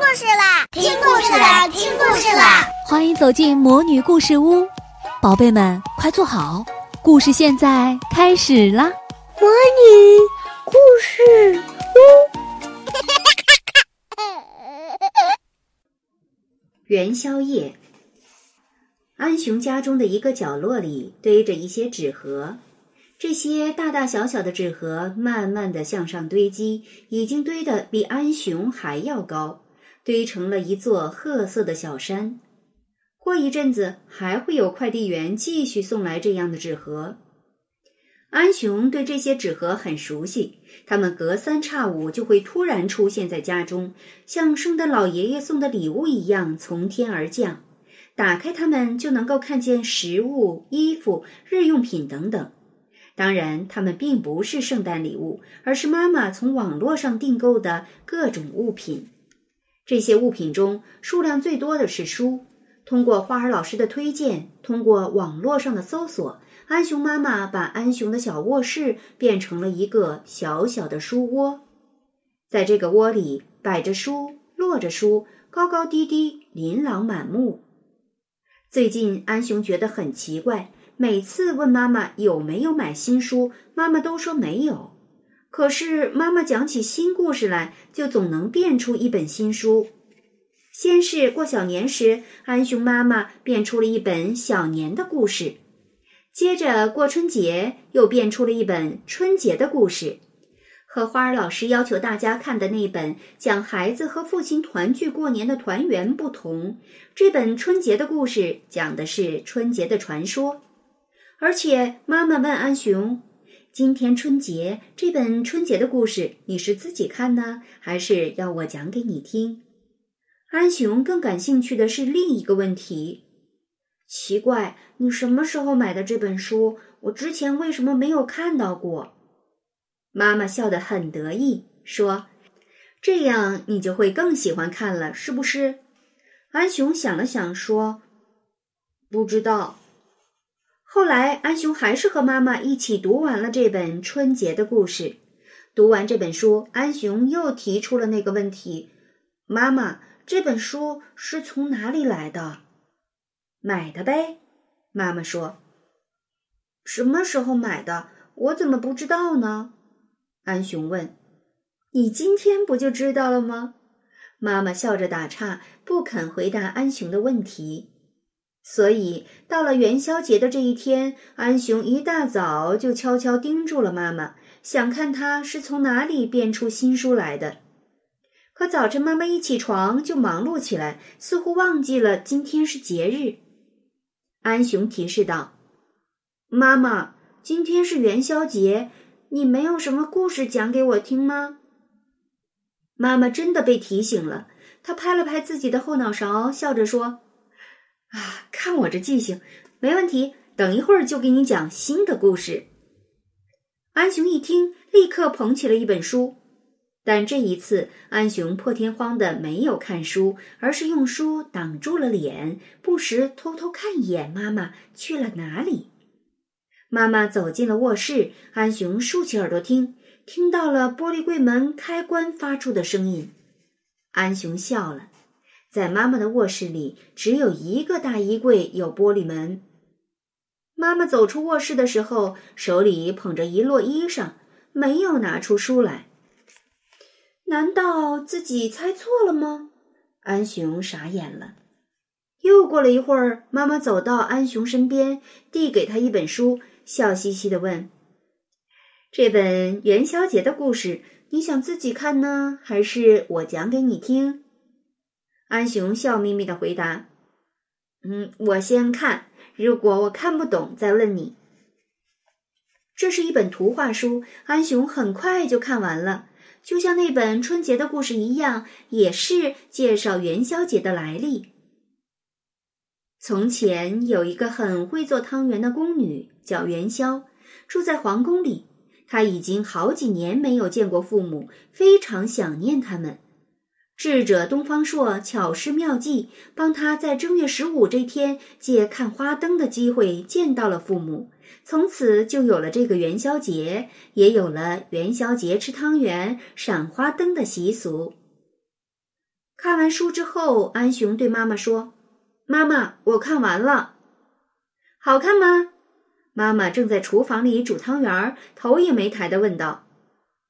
故事啦！听故事啦！听故事啦！欢迎走进魔女故事屋，宝贝们快坐好，故事现在开始啦！魔女故事屋，元宵夜，安雄家中的一个角落里堆着一些纸盒。这些大大小小的纸盒慢慢的向上堆积，已经堆得比安雄还要高，堆成了一座褐色的小山。过一阵子，还会有快递员继续送来这样的纸盒。安雄对这些纸盒很熟悉，他们隔三差五就会突然出现在家中，像圣诞老爷爷送的礼物一样从天而降。打开它们，就能够看见食物、衣服、日用品等等。当然，它们并不是圣诞礼物，而是妈妈从网络上订购的各种物品。这些物品中，数量最多的是书。通过花儿老师的推荐，通过网络上的搜索，安雄妈妈把安雄的小卧室变成了一个小小的书窝。在这个窝里，摆着书，摞着书，高高低低，琳琅满目。最近，安雄觉得很奇怪。每次问妈妈有没有买新书，妈妈都说没有。可是妈妈讲起新故事来，就总能变出一本新书。先是过小年时，安雄妈妈变出了一本小年的故事；接着过春节，又变出了一本春节的故事。和花儿老师要求大家看的那本讲孩子和父亲团聚过年的团圆不同，这本春节的故事讲的是春节的传说。而且，妈妈问安雄：“今天春节这本春节的故事，你是自己看呢，还是要我讲给你听？”安雄更感兴趣的是另一个问题：“奇怪，你什么时候买的这本书？我之前为什么没有看到过？”妈妈笑得很得意，说：“这样你就会更喜欢看了，是不是？”安雄想了想，说：“不知道。”后来，安雄还是和妈妈一起读完了这本春节的故事。读完这本书，安雄又提出了那个问题：“妈妈，这本书是从哪里来的？”“买的呗。”妈妈说。“什么时候买的？我怎么不知道呢？”安雄问。“你今天不就知道了吗？”妈妈笑着打岔，不肯回答安雄的问题。所以，到了元宵节的这一天，安雄一大早就悄悄盯住了妈妈，想看她是从哪里变出新书来的。可早晨妈妈一起床就忙碌起来，似乎忘记了今天是节日。安雄提示道：“妈妈，今天是元宵节，你没有什么故事讲给我听吗？”妈妈真的被提醒了，她拍了拍自己的后脑勺，笑着说。啊，看我这记性，没问题。等一会儿就给你讲新的故事。安雄一听，立刻捧起了一本书，但这一次，安雄破天荒的没有看书，而是用书挡住了脸，不时偷偷看一眼妈妈去了哪里。妈妈走进了卧室，安雄竖起耳朵听，听到了玻璃柜门开关发出的声音。安雄笑了。在妈妈的卧室里，只有一个大衣柜有玻璃门。妈妈走出卧室的时候，手里捧着一摞衣裳，没有拿出书来。难道自己猜错了吗？安雄傻眼了。又过了一会儿，妈妈走到安雄身边，递给他一本书，笑嘻嘻的问：“这本元宵节的故事，你想自己看呢，还是我讲给你听？”安雄笑眯眯的回答：“嗯，我先看，如果我看不懂，再问你。”这是一本图画书，安雄很快就看完了，就像那本春节的故事一样，也是介绍元宵节的来历。从前有一个很会做汤圆的宫女，叫元宵，住在皇宫里。她已经好几年没有见过父母，非常想念他们。智者东方朔巧施妙计，帮他在正月十五这天借看花灯的机会见到了父母，从此就有了这个元宵节，也有了元宵节吃汤圆、赏花灯的习俗。看完书之后，安雄对妈妈说：“妈妈，我看完了，好看吗？”妈妈正在厨房里煮汤圆，头也没抬的问道：“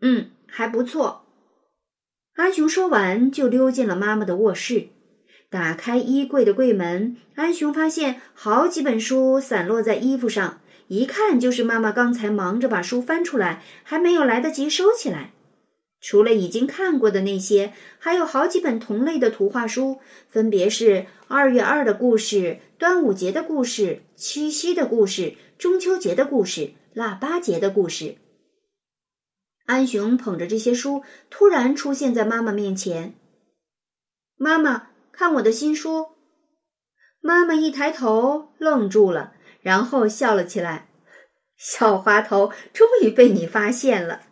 嗯，还不错。”安雄说完，就溜进了妈妈的卧室。打开衣柜的柜门，安雄发现好几本书散落在衣服上，一看就是妈妈刚才忙着把书翻出来，还没有来得及收起来。除了已经看过的那些，还有好几本同类的图画书，分别是二月二的故事、端午节的故事、七夕的故事。中秋节的故事，腊八节的故事。安雄捧着这些书，突然出现在妈妈面前。妈妈，看我的新书！妈妈一抬头，愣住了，然后笑了起来。小滑头，终于被你发现了。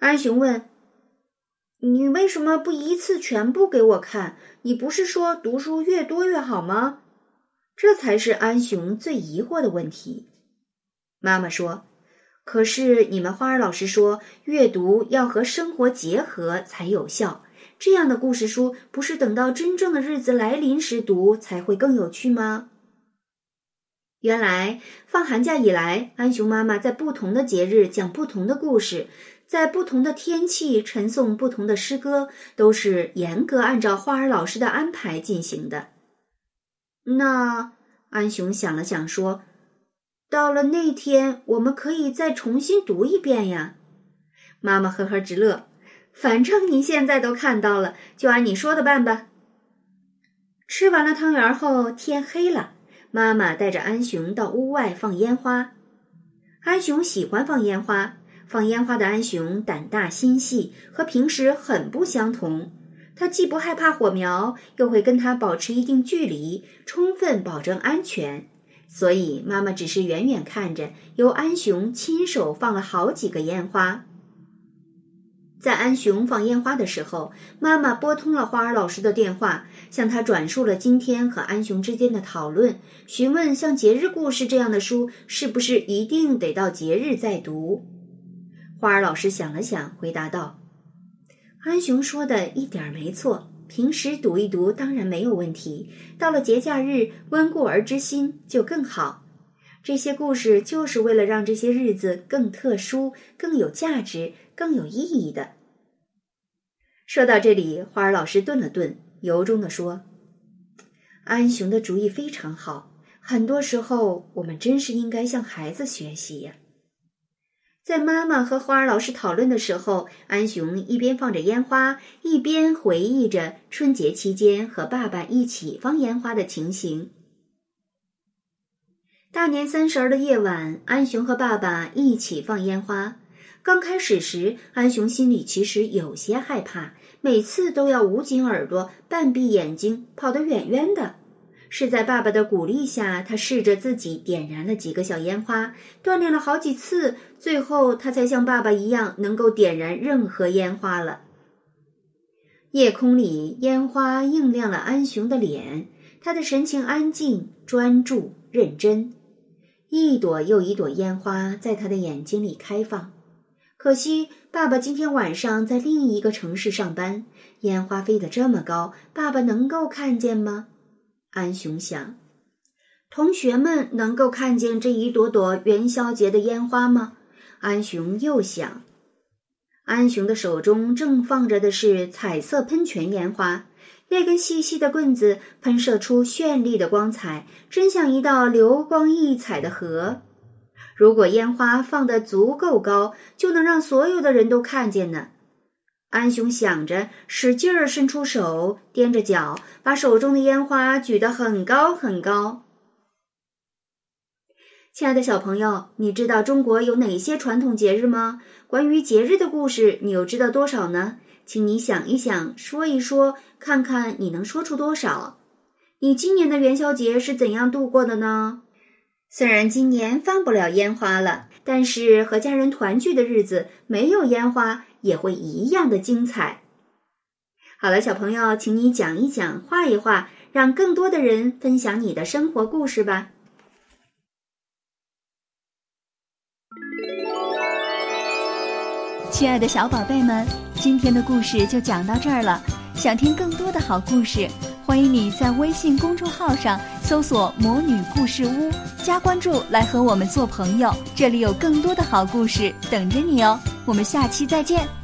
安雄问：“你为什么不一次全部给我看？你不是说读书越多越好吗？”这才是安雄最疑惑的问题。妈妈说：“可是你们花儿老师说，阅读要和生活结合才有效。这样的故事书，不是等到真正的日子来临时读才会更有趣吗？”原来放寒假以来，安雄妈妈在不同的节日讲不同的故事，在不同的天气陈诵不同的诗歌，都是严格按照花儿老师的安排进行的。那安雄想了想说：“到了那天，我们可以再重新读一遍呀。”妈妈呵呵直乐，反正你现在都看到了，就按你说的办吧。吃完了汤圆后，天黑了，妈妈带着安雄到屋外放烟花。安雄喜欢放烟花，放烟花的安雄胆大心细，和平时很不相同。他既不害怕火苗，又会跟他保持一定距离，充分保证安全。所以妈妈只是远远看着，由安雄亲手放了好几个烟花。在安雄放烟花的时候，妈妈拨通了花儿老师的电话，向他转述了今天和安雄之间的讨论，询问像节日故事这样的书是不是一定得到节日再读。花儿老师想了想，回答道。安雄说的一点没错，平时读一读当然没有问题，到了节假日温故而知新就更好。这些故事就是为了让这些日子更特殊、更有价值、更有意义的。说到这里，花儿老师顿了顿，由衷地说：“安雄的主意非常好，很多时候我们真是应该向孩子学习呀。”在妈妈和花儿老师讨论的时候，安雄一边放着烟花，一边回忆着春节期间和爸爸一起放烟花的情形。大年三十儿的夜晚，安雄和爸爸一起放烟花。刚开始时，安雄心里其实有些害怕，每次都要捂紧耳朵、半闭眼睛，跑得远远的。是在爸爸的鼓励下，他试着自己点燃了几个小烟花，锻炼了好几次，最后他才像爸爸一样能够点燃任何烟花了。夜空里，烟花映亮了安雄的脸，他的神情安静、专注、认真，一朵又一朵烟花在他的眼睛里开放。可惜，爸爸今天晚上在另一个城市上班，烟花飞得这么高，爸爸能够看见吗？安雄想，同学们能够看见这一朵朵元宵节的烟花吗？安雄又想，安雄的手中正放着的是彩色喷泉烟花，那根细细的棍子喷射出绚丽的光彩，真像一道流光溢彩的河。如果烟花放得足够高，就能让所有的人都看见呢。安雄想着，使劲儿伸出手，踮着脚，把手中的烟花举得很高很高。亲爱的小朋友，你知道中国有哪些传统节日吗？关于节日的故事，你又知道多少呢？请你想一想，说一说，看看你能说出多少。你今年的元宵节是怎样度过的呢？虽然今年放不了烟花了，但是和家人团聚的日子没有烟花。也会一样的精彩。好了，小朋友，请你讲一讲，画一画，让更多的人分享你的生活故事吧。亲爱的小宝贝们，今天的故事就讲到这儿了。想听更多的好故事，欢迎你在微信公众号上搜索“魔女故事屋”，加关注来和我们做朋友。这里有更多的好故事等着你哦。我们下期再见。